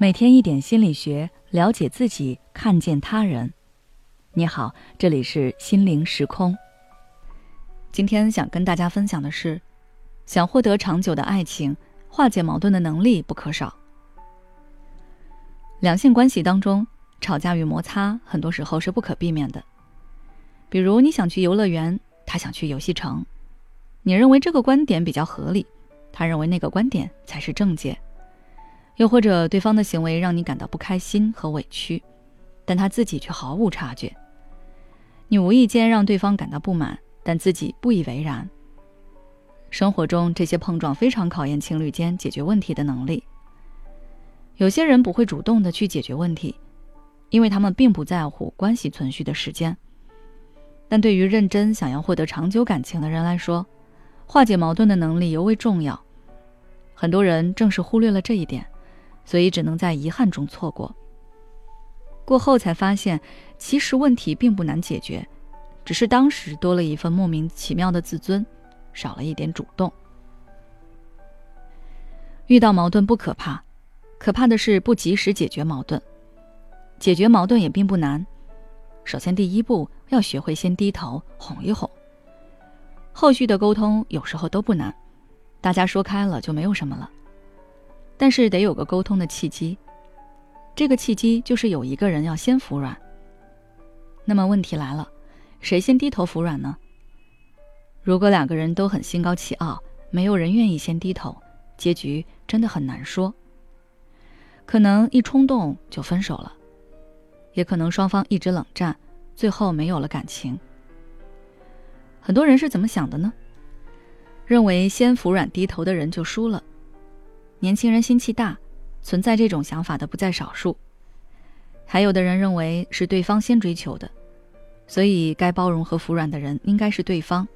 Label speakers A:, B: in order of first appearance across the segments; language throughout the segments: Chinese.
A: 每天一点心理学，了解自己，看见他人。你好，这里是心灵时空。今天想跟大家分享的是，想获得长久的爱情，化解矛盾的能力不可少。两性关系当中，吵架与摩擦很多时候是不可避免的。比如你想去游乐园，他想去游戏城，你认为这个观点比较合理，他认为那个观点才是正解。又或者对方的行为让你感到不开心和委屈，但他自己却毫无察觉。你无意间让对方感到不满，但自己不以为然。生活中这些碰撞非常考验情侣间解决问题的能力。有些人不会主动的去解决问题，因为他们并不在乎关系存续的时间。但对于认真想要获得长久感情的人来说，化解矛盾的能力尤为重要。很多人正是忽略了这一点。所以只能在遗憾中错过。过后才发现，其实问题并不难解决，只是当时多了一份莫名其妙的自尊，少了一点主动。遇到矛盾不可怕，可怕的是不及时解决矛盾。解决矛盾也并不难，首先第一步要学会先低头哄一哄。后续的沟通有时候都不难，大家说开了就没有什么了。但是得有个沟通的契机，这个契机就是有一个人要先服软。那么问题来了，谁先低头服软呢？如果两个人都很心高气傲，没有人愿意先低头，结局真的很难说。可能一冲动就分手了，也可能双方一直冷战，最后没有了感情。很多人是怎么想的呢？认为先服软低头的人就输了。年轻人心气大，存在这种想法的不在少数。还有的人认为是对方先追求的，所以该包容和服软的人应该是对方。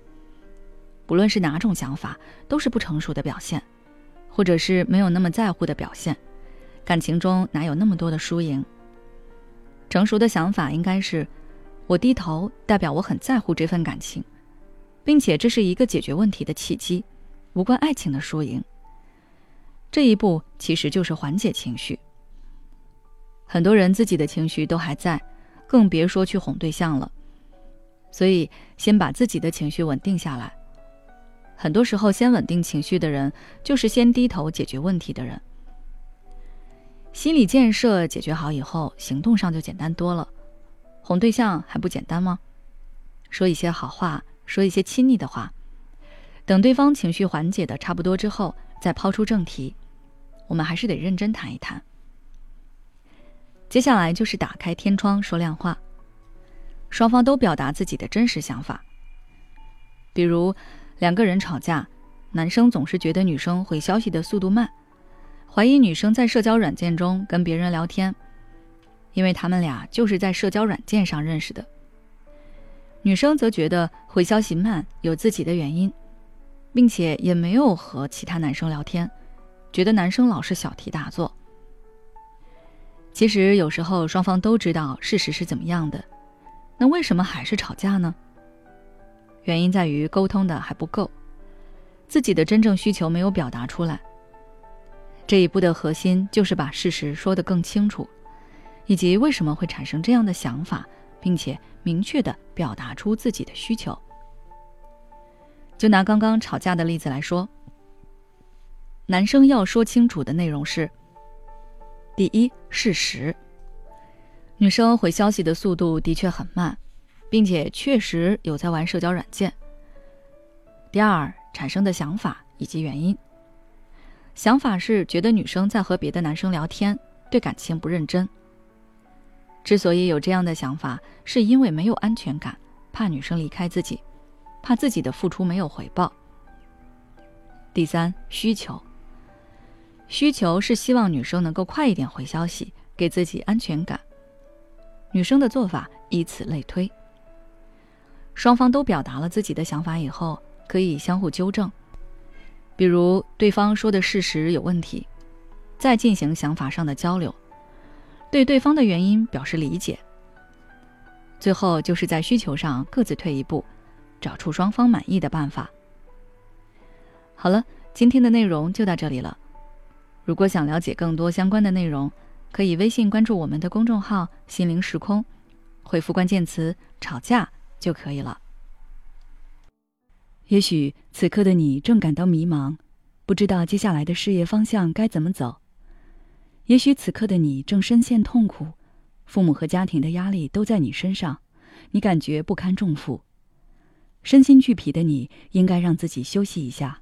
A: 不论是哪种想法，都是不成熟的表现，或者是没有那么在乎的表现。感情中哪有那么多的输赢？成熟的想法应该是：我低头代表我很在乎这份感情，并且这是一个解决问题的契机，无关爱情的输赢。这一步其实就是缓解情绪。很多人自己的情绪都还在，更别说去哄对象了。所以，先把自己的情绪稳定下来。很多时候，先稳定情绪的人，就是先低头解决问题的人。心理建设解决好以后，行动上就简单多了。哄对象还不简单吗？说一些好话，说一些亲昵的话，等对方情绪缓解的差不多之后，再抛出正题。我们还是得认真谈一谈。接下来就是打开天窗说亮话，双方都表达自己的真实想法。比如两个人吵架，男生总是觉得女生回消息的速度慢，怀疑女生在社交软件中跟别人聊天，因为他们俩就是在社交软件上认识的。女生则觉得回消息慢有自己的原因，并且也没有和其他男生聊天。觉得男生老是小题大做。其实有时候双方都知道事实是怎么样的，那为什么还是吵架呢？原因在于沟通的还不够，自己的真正需求没有表达出来。这一步的核心就是把事实说得更清楚，以及为什么会产生这样的想法，并且明确的表达出自己的需求。就拿刚刚吵架的例子来说。男生要说清楚的内容是：第一，事实。女生回消息的速度的确很慢，并且确实有在玩社交软件。第二，产生的想法以及原因。想法是觉得女生在和别的男生聊天，对感情不认真。之所以有这样的想法，是因为没有安全感，怕女生离开自己，怕自己的付出没有回报。第三，需求。需求是希望女生能够快一点回消息，给自己安全感。女生的做法以此类推。双方都表达了自己的想法以后，可以相互纠正。比如对方说的事实有问题，再进行想法上的交流，对对方的原因表示理解。最后就是在需求上各自退一步，找出双方满意的办法。好了，今天的内容就到这里了。如果想了解更多相关的内容，可以微信关注我们的公众号“心灵时空”，回复关键词“吵架”就可以了。也许此刻的你正感到迷茫，不知道接下来的事业方向该怎么走；也许此刻的你正深陷痛苦，父母和家庭的压力都在你身上，你感觉不堪重负，身心俱疲的你应该让自己休息一下。